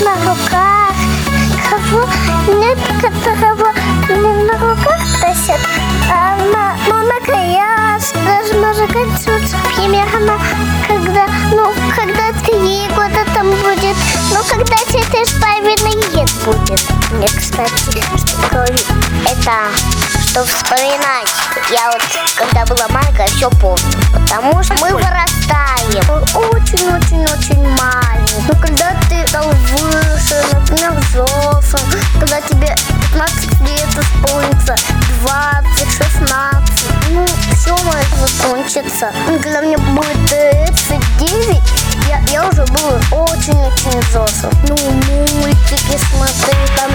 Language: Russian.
на руках. Кого нет, которого не на руках носят, а на, ну, на краях. Даже можно концерт примерно, когда, ну, когда три года там будет. Ну, когда тебе с половиной лет будет. Мне, кстати, это что вспоминать. Я вот, когда была маленькая, все помню. Потому что мы вырастаем. Очень-очень тебе 15 лет исполнится, 20, 16, ну, все может закончиться. Когда мне будет 39, я, я уже был очень-очень взрослым. Ну, мультики смотреть, там